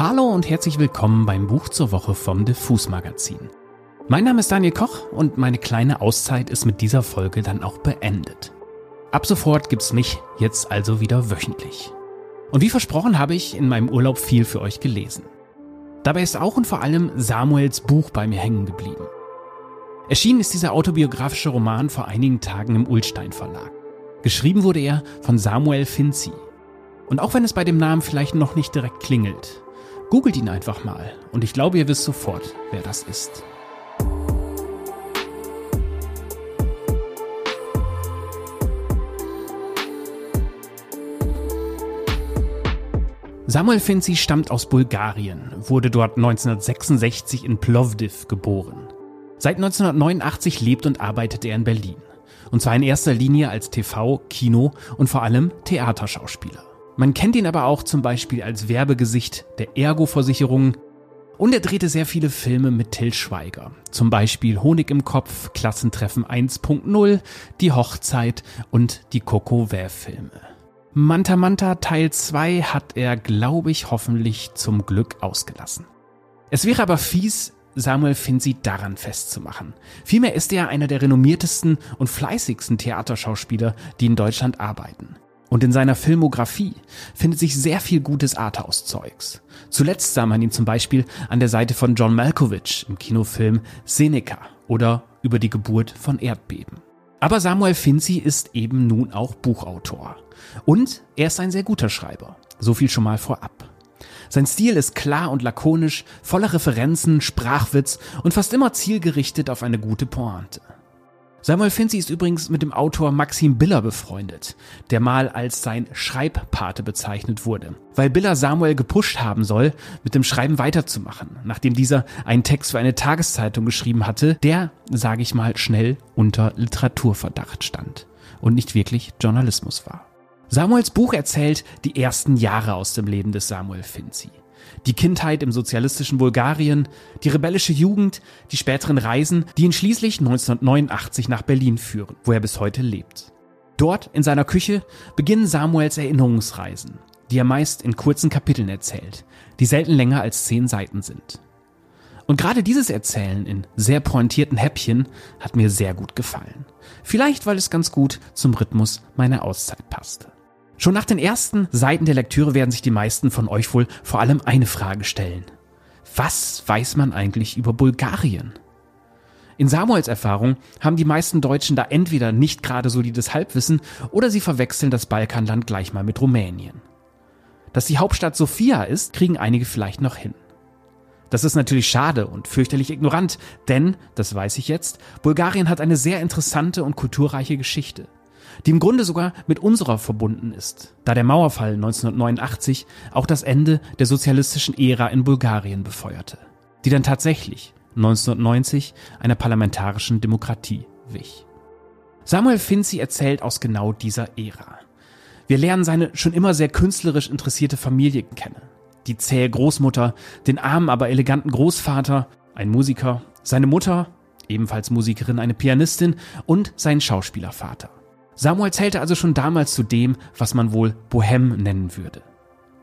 Hallo und herzlich willkommen beim Buch zur Woche vom Diffus Magazin. Mein Name ist Daniel Koch und meine kleine Auszeit ist mit dieser Folge dann auch beendet. Ab sofort gibt's mich jetzt also wieder wöchentlich. Und wie versprochen habe ich in meinem Urlaub viel für euch gelesen. Dabei ist auch und vor allem Samuels Buch bei mir hängen geblieben. Erschienen ist dieser autobiografische Roman vor einigen Tagen im Ulstein Verlag. Geschrieben wurde er von Samuel Finzi. Und auch wenn es bei dem Namen vielleicht noch nicht direkt klingelt, googelt ihn einfach mal und ich glaube, ihr wisst sofort, wer das ist. Samuel Finzi stammt aus Bulgarien, wurde dort 1966 in Plovdiv geboren. Seit 1989 lebt und arbeitet er in Berlin. Und zwar in erster Linie als TV, Kino und vor allem Theaterschauspieler. Man kennt ihn aber auch zum Beispiel als Werbegesicht der Ergo-Versicherung und er drehte sehr viele Filme mit Till Schweiger. Zum Beispiel Honig im Kopf, Klassentreffen 1.0, Die Hochzeit und die Coco Vä-Filme. Manta Manta Teil 2 hat er, glaube ich, hoffentlich zum Glück ausgelassen. Es wäre aber fies, Samuel Finzi daran festzumachen. Vielmehr ist er einer der renommiertesten und fleißigsten Theaterschauspieler, die in Deutschland arbeiten. Und in seiner Filmografie findet sich sehr viel gutes Arthouse-Zeugs. Zuletzt sah man ihn zum Beispiel an der Seite von John Malkovich im Kinofilm Seneca oder über die Geburt von Erdbeben. Aber Samuel Finzi ist eben nun auch Buchautor. Und er ist ein sehr guter Schreiber. So viel schon mal vorab. Sein Stil ist klar und lakonisch, voller Referenzen, Sprachwitz und fast immer zielgerichtet auf eine gute Pointe. Samuel Finzi ist übrigens mit dem Autor Maxim Biller befreundet, der mal als sein Schreibpate bezeichnet wurde, weil Biller Samuel gepusht haben soll, mit dem Schreiben weiterzumachen, nachdem dieser einen Text für eine Tageszeitung geschrieben hatte, der, sage ich mal, schnell unter Literaturverdacht stand und nicht wirklich Journalismus war. Samuels Buch erzählt die ersten Jahre aus dem Leben des Samuel Finzi. Die Kindheit im sozialistischen Bulgarien, die rebellische Jugend, die späteren Reisen, die ihn schließlich 1989 nach Berlin führen, wo er bis heute lebt. Dort, in seiner Küche, beginnen Samuels Erinnerungsreisen, die er meist in kurzen Kapiteln erzählt, die selten länger als zehn Seiten sind. Und gerade dieses Erzählen in sehr pointierten Häppchen hat mir sehr gut gefallen. Vielleicht, weil es ganz gut zum Rhythmus meiner Auszeit passte. Schon nach den ersten Seiten der Lektüre werden sich die meisten von euch wohl vor allem eine Frage stellen. Was weiß man eigentlich über Bulgarien? In Samuels Erfahrung haben die meisten Deutschen da entweder nicht gerade solides Halbwissen oder sie verwechseln das Balkanland gleich mal mit Rumänien. Dass die Hauptstadt Sofia ist, kriegen einige vielleicht noch hin. Das ist natürlich schade und fürchterlich ignorant, denn, das weiß ich jetzt, Bulgarien hat eine sehr interessante und kulturreiche Geschichte die im Grunde sogar mit unserer verbunden ist, da der Mauerfall 1989 auch das Ende der sozialistischen Ära in Bulgarien befeuerte, die dann tatsächlich 1990 einer parlamentarischen Demokratie wich. Samuel Finzi erzählt aus genau dieser Ära. Wir lernen seine schon immer sehr künstlerisch interessierte Familie kennen. Die zähe Großmutter, den armen, aber eleganten Großvater, ein Musiker, seine Mutter, ebenfalls Musikerin, eine Pianistin und seinen Schauspielervater. Samuel zählte also schon damals zu dem, was man wohl Bohem nennen würde.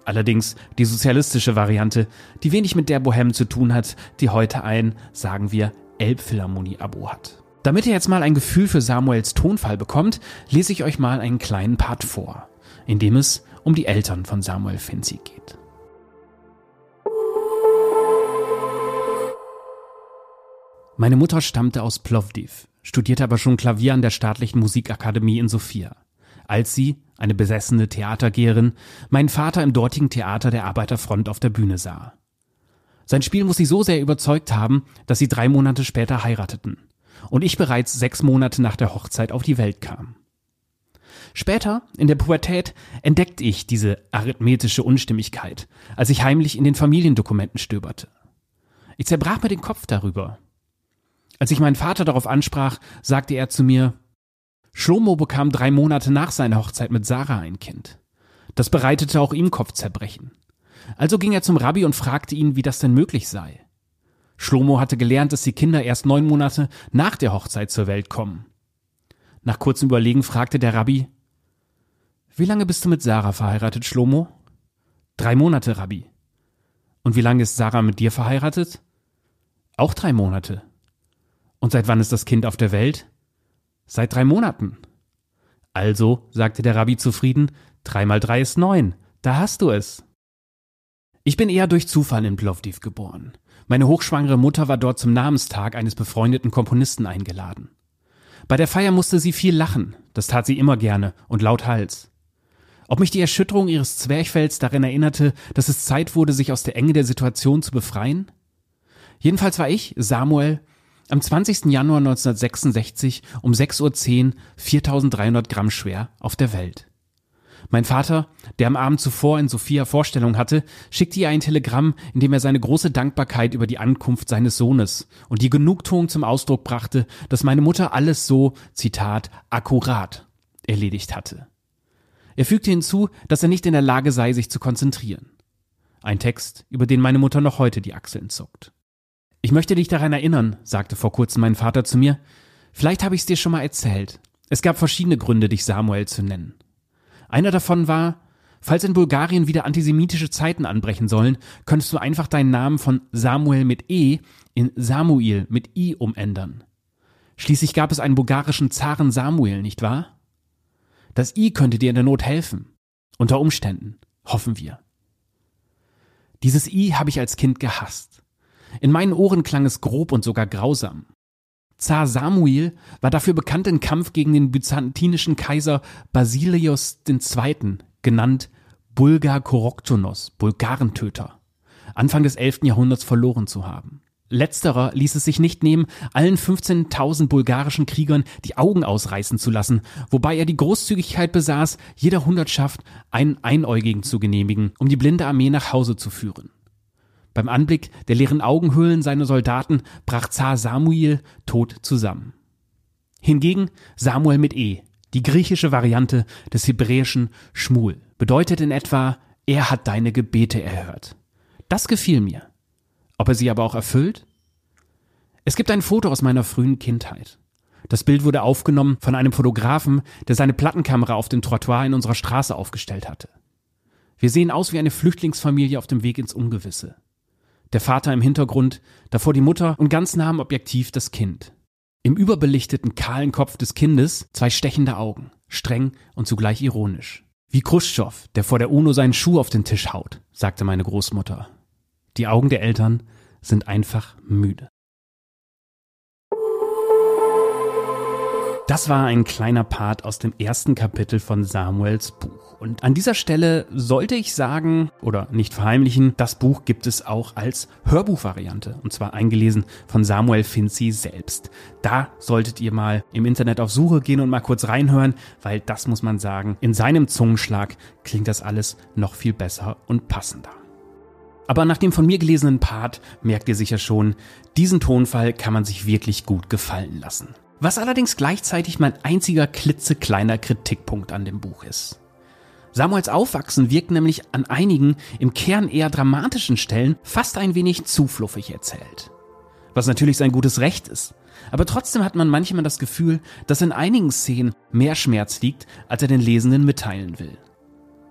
Allerdings die sozialistische Variante, die wenig mit der Bohem zu tun hat, die heute ein, sagen wir, Elbphilharmonie-Abo hat. Damit ihr jetzt mal ein Gefühl für Samuels Tonfall bekommt, lese ich euch mal einen kleinen Part vor, in dem es um die Eltern von Samuel Finzi geht. Meine Mutter stammte aus Plovdiv, studierte aber schon Klavier an der Staatlichen Musikakademie in Sofia. Als sie, eine besessene Theatergeherin, meinen Vater im dortigen Theater der Arbeiterfront auf der Bühne sah. Sein Spiel muss sie so sehr überzeugt haben, dass sie drei Monate später heirateten und ich bereits sechs Monate nach der Hochzeit auf die Welt kam. Später, in der Pubertät, entdeckte ich diese arithmetische Unstimmigkeit, als ich heimlich in den Familiendokumenten stöberte. Ich zerbrach mir den Kopf darüber, als ich meinen Vater darauf ansprach, sagte er zu mir, Schlomo bekam drei Monate nach seiner Hochzeit mit Sarah ein Kind. Das bereitete auch ihm Kopfzerbrechen. Also ging er zum Rabbi und fragte ihn, wie das denn möglich sei. Schlomo hatte gelernt, dass die Kinder erst neun Monate nach der Hochzeit zur Welt kommen. Nach kurzem Überlegen fragte der Rabbi, wie lange bist du mit Sarah verheiratet, Schlomo? Drei Monate, Rabbi. Und wie lange ist Sarah mit dir verheiratet? Auch drei Monate. Und seit wann ist das Kind auf der Welt? Seit drei Monaten. Also, sagte der Rabbi zufrieden, drei mal drei ist neun. Da hast du es. Ich bin eher durch Zufall in Plovdiv geboren. Meine hochschwangere Mutter war dort zum Namenstag eines befreundeten Komponisten eingeladen. Bei der Feier musste sie viel lachen, das tat sie immer gerne und laut Hals. Ob mich die Erschütterung ihres Zwerchfells darin erinnerte, dass es Zeit wurde, sich aus der Enge der Situation zu befreien? Jedenfalls war ich, Samuel, am 20. Januar 1966 um 6.10 Uhr 4300 Gramm schwer auf der Welt. Mein Vater, der am Abend zuvor in Sophia Vorstellung hatte, schickte ihr ein Telegramm, in dem er seine große Dankbarkeit über die Ankunft seines Sohnes und die Genugtuung zum Ausdruck brachte, dass meine Mutter alles so, Zitat, akkurat erledigt hatte. Er fügte hinzu, dass er nicht in der Lage sei, sich zu konzentrieren. Ein Text, über den meine Mutter noch heute die Achseln zuckt. Ich möchte dich daran erinnern, sagte vor kurzem mein Vater zu mir. Vielleicht habe ich es dir schon mal erzählt. Es gab verschiedene Gründe, dich Samuel zu nennen. Einer davon war, falls in Bulgarien wieder antisemitische Zeiten anbrechen sollen, könntest du einfach deinen Namen von Samuel mit E in Samuel mit I umändern. Schließlich gab es einen bulgarischen Zaren Samuel, nicht wahr? Das I könnte dir in der Not helfen. Unter Umständen, hoffen wir. Dieses I habe ich als Kind gehasst. In meinen Ohren klang es grob und sogar grausam. Zar Samuel war dafür bekannt, im Kampf gegen den byzantinischen Kaiser Basilios II., genannt Bulgar Koroktonos, Bulgarentöter, Anfang des 11. Jahrhunderts verloren zu haben. Letzterer ließ es sich nicht nehmen, allen 15.000 bulgarischen Kriegern die Augen ausreißen zu lassen, wobei er die Großzügigkeit besaß, jeder Hundertschaft einen Einäugigen zu genehmigen, um die blinde Armee nach Hause zu führen. Beim Anblick der leeren Augenhöhlen seiner Soldaten brach Zar Samuel tot zusammen. Hingegen Samuel mit E, die griechische Variante des hebräischen Schmul, bedeutet in etwa, er hat deine Gebete erhört. Das gefiel mir. Ob er sie aber auch erfüllt? Es gibt ein Foto aus meiner frühen Kindheit. Das Bild wurde aufgenommen von einem Fotografen, der seine Plattenkamera auf dem Trottoir in unserer Straße aufgestellt hatte. Wir sehen aus wie eine Flüchtlingsfamilie auf dem Weg ins Ungewisse. Der Vater im Hintergrund, davor die Mutter und ganz nah am Objektiv das Kind. Im überbelichteten, kahlen Kopf des Kindes zwei stechende Augen, streng und zugleich ironisch. Wie Khrushchev, der vor der UNO seinen Schuh auf den Tisch haut, sagte meine Großmutter. Die Augen der Eltern sind einfach müde. Das war ein kleiner Part aus dem ersten Kapitel von Samuels Buch. Und an dieser Stelle sollte ich sagen oder nicht verheimlichen, das Buch gibt es auch als Hörbuchvariante und zwar eingelesen von Samuel Finzi selbst. Da solltet ihr mal im Internet auf Suche gehen und mal kurz reinhören, weil das muss man sagen, in seinem Zungenschlag klingt das alles noch viel besser und passender. Aber nach dem von mir gelesenen Part merkt ihr sicher schon, diesen Tonfall kann man sich wirklich gut gefallen lassen. Was allerdings gleichzeitig mein einziger klitzekleiner Kritikpunkt an dem Buch ist. Samuels Aufwachsen wirkt nämlich an einigen im Kern eher dramatischen Stellen fast ein wenig zu fluffig erzählt. Was natürlich sein gutes Recht ist. Aber trotzdem hat man manchmal das Gefühl, dass in einigen Szenen mehr Schmerz liegt, als er den Lesenden mitteilen will.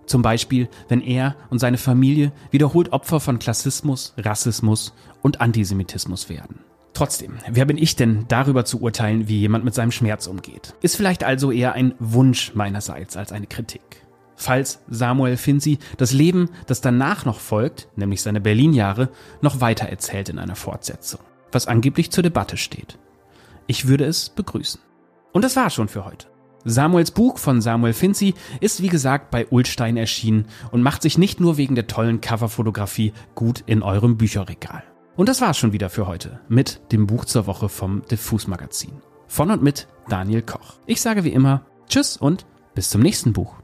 Zum Beispiel, wenn er und seine Familie wiederholt Opfer von Klassismus, Rassismus und Antisemitismus werden. Trotzdem, wer bin ich denn, darüber zu urteilen, wie jemand mit seinem Schmerz umgeht? Ist vielleicht also eher ein Wunsch meinerseits als eine Kritik. Falls Samuel Finzi das Leben, das danach noch folgt, nämlich seine Berlin-Jahre, noch weiter erzählt in einer Fortsetzung, was angeblich zur Debatte steht. Ich würde es begrüßen. Und das war schon für heute. Samuels Buch von Samuel Finzi ist wie gesagt bei Ulstein erschienen und macht sich nicht nur wegen der tollen Coverfotografie gut in eurem Bücherregal. Und das war's schon wieder für heute mit dem Buch zur Woche vom Diffus Magazin. Von und mit Daniel Koch. Ich sage wie immer Tschüss und bis zum nächsten Buch.